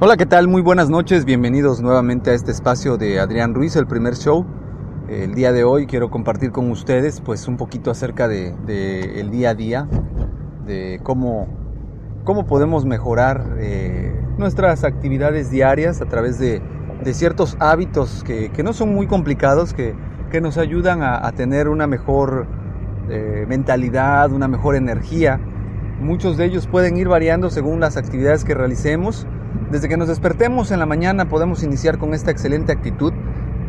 Hola, ¿qué tal? Muy buenas noches, bienvenidos nuevamente a este espacio de Adrián Ruiz, el primer show. El día de hoy quiero compartir con ustedes pues un poquito acerca de, de el día a día, de cómo, cómo podemos mejorar eh, nuestras actividades diarias a través de, de ciertos hábitos que, que, no son muy complicados, que, que nos ayudan a, a, tener una mejor eh, mentalidad, una mejor energía. Muchos de ellos pueden ir variando según las actividades que realicemos. Desde que nos despertemos en la mañana podemos iniciar con esta excelente actitud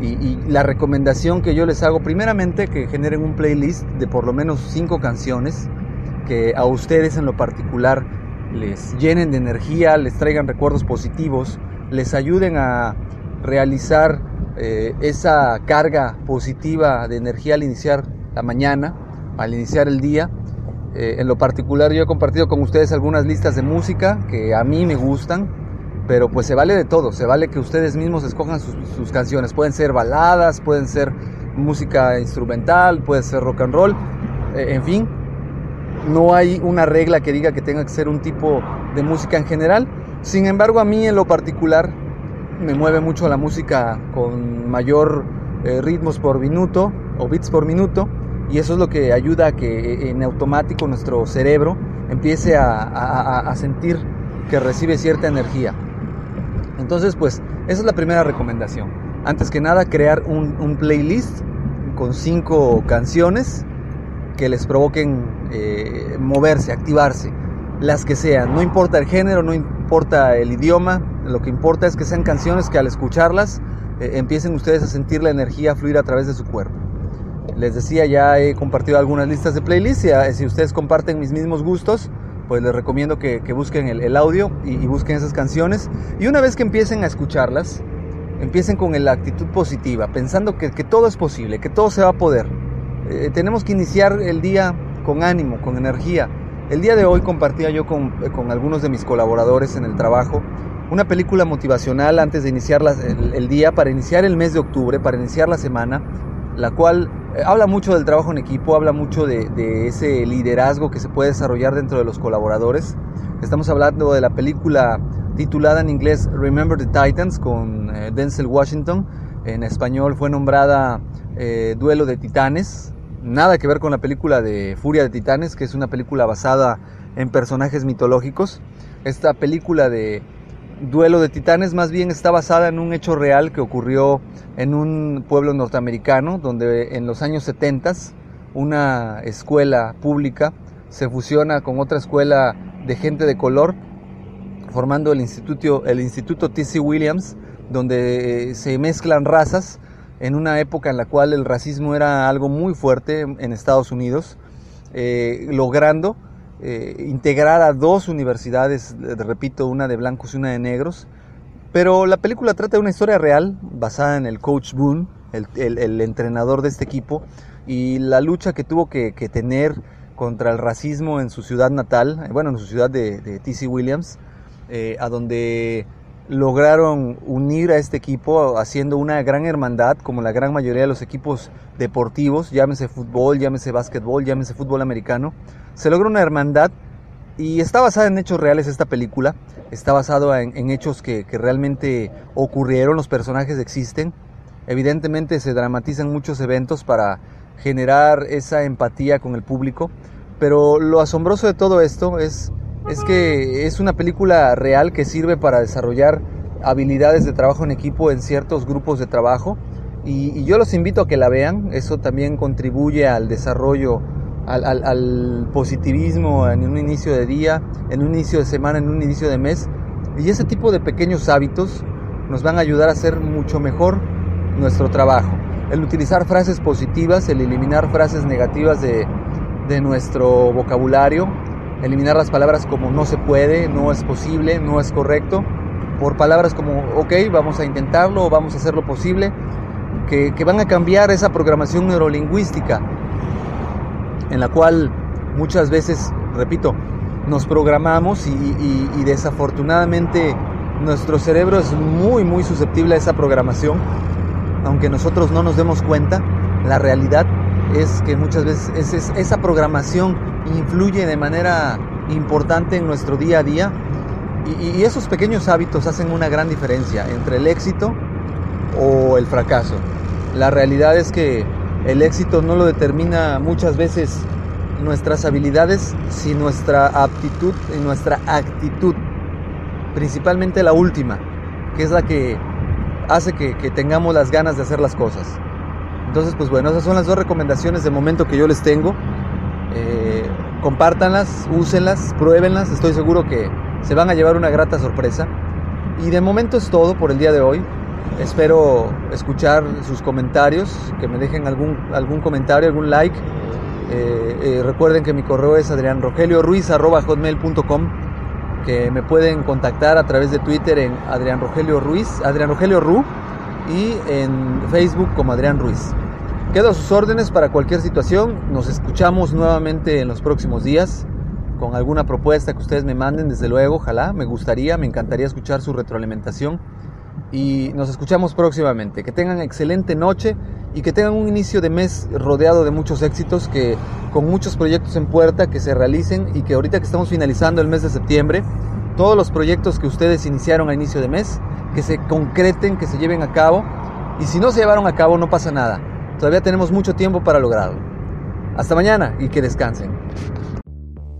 y, y, la recomendación que yo les hago primeramente que generen un playlist de por lo menos cinco canciones que a ustedes en lo particular les llenen de energía, les traigan recuerdos positivos, les ayuden a realizar eh, esa carga positiva de energía al iniciar la mañana, al iniciar el día. Eh, en lo particular yo he compartido con ustedes algunas listas de música que a mí me gustan, pero pues se vale de todo, se vale que ustedes mismos escojan sus, canciones. Pueden ser baladas, pueden ser música instrumental, puede ser rock and roll, eh, en fin. No hay una regla que diga que tenga que ser un tipo de música en general. Sin embargo, a mí en lo particular me mueve mucho la música con mayor eh, ritmos por minuto o bits por minuto y eso es lo que ayuda a que en automático nuestro cerebro empiece a sentir que recibe cierta energía. Entonces, pues, esa es la primera recomendación. Antes que nada, crear un, playlist con cinco canciones que les provoquen eh, moverse, activarse, las que sean. No importa el género, no importa el idioma, lo que importa es que sean canciones que al escucharlas eh, empiecen ustedes a sentir la energía fluir a través de su cuerpo. Les decía, ya he compartido algunas listas de playlists y si ustedes comparten mis mismos gustos, pues les recomiendo que, que busquen el, audio y, busquen esas canciones. Y una vez que empiecen a escucharlas, empiecen con la actitud positiva, pensando que, todo es posible, que todo se va a poder. Eh, tenemos que iniciar el día con ánimo, con energía. El día de hoy compartía yo con, con algunos de mis colaboradores en el trabajo una película motivacional antes de iniciar el, día, para iniciar el mes de octubre, para iniciar la semana, la cual eh, habla mucho del trabajo en equipo, habla mucho de, de, ese liderazgo que se puede desarrollar dentro de los colaboradores. Estamos hablando de la película titulada en inglés Remember the Titans con eh, Denzel Washington. En español fue nombrada eh, Duelo de Titanes. Nada que ver con la película de Furia de Titanes, que es una película basada en personajes mitológicos. Esta película de Duelo de Titanes más bien está basada en un hecho real que ocurrió en un pueblo norteamericano donde en los años 70 una escuela pública se fusiona con otra escuela de gente de color formando el instituto, el instituto T.C. Williams donde se mezclan razas en una época en la cual el racismo era algo muy fuerte en Estados Unidos, eh, logrando eh, integrar a dos universidades, repito, una de blancos y una de negros. Pero la película trata de una historia real basada en el coach Boone, el, entrenador de este equipo, y la lucha que tuvo que, tener contra el racismo en su ciudad natal, bueno, en su ciudad de, de T.C. Williams. eh, a donde lograron unir a este equipo haciendo una gran hermandad, como la gran mayoría de los equipos deportivos, llámese fútbol, llámese básquetbol, llámese fútbol americano. Se logra una hermandad y está basada en hechos reales esta película, está basado en, hechos que, que, realmente ocurrieron, los personajes existen. Evidentemente se dramatizan muchos eventos para generar esa empatía con el público, pero lo asombroso de todo esto es es que es una película real que sirve para desarrollar habilidades de trabajo en equipo en ciertos grupos de trabajo. Y, yo los invito a que la vean, eso también contribuye al desarrollo, al, positivismo en un inicio de día, en un inicio de semana, en un inicio de mes. Y ese tipo de pequeños hábitos nos van a ayudar a hacer mucho mejor nuestro trabajo. El utilizar frases positivas, el eliminar frases negativas de, nuestro vocabulario, eliminar las palabras como no se puede, no es posible, no es correcto, por palabras como ok, vamos a intentarlo vamos a hacer lo posible, que, van a cambiar esa programación neurolingüística en la cual muchas veces, repito, nos programamos y, y desafortunadamente nuestro cerebro es muy muy susceptible a esa programación, aunque nosotros no nos demos cuenta, la realidad es que muchas veces esa programación influye de manera importante en nuestro día a día y, esos pequeños hábitos hacen una gran diferencia entre el éxito o el fracaso. La realidad es que el éxito no lo determina muchas veces nuestras habilidades, sino nuestra aptitud y nuestra actitud. Principalmente la última, que es la que hace que, tengamos las ganas de hacer las cosas. Entonces, pues bueno, esas son las dos recomendaciones de momento que yo les tengo. Eh, compártanlas, úsenlas, pruébenlas. Estoy seguro que se van a llevar una grata sorpresa. Y de momento es todo por el día de hoy. Espero escuchar sus comentarios, que me dejen algún, algún comentario, algún like. Eh, eh, recuerden que mi correo es adrianrogelioruiz.com que me pueden contactar a través de Twitter en Adrián Rogelio Ruiz, Adrián Rogelio Ru y en Facebook como Adrián Ruiz. Quedo a sus órdenes para cualquier situación. Nos escuchamos nuevamente en los próximos días con alguna propuesta que ustedes me manden, desde luego, ojalá, me gustaría, me encantaría escuchar su retroalimentación y nos escuchamos próximamente. Que tengan excelente noche y que tengan un inicio de mes rodeado de muchos éxitos, que con muchos proyectos en puerta que se realicen y que ahorita que estamos finalizando el mes de septiembre, todos los proyectos que ustedes iniciaron a inicio de mes, que se concreten, que se lleven a cabo y si no se llevaron a cabo no pasa nada Todavía tenemos mucho tiempo para lograrlo. Hasta mañana y que descansen.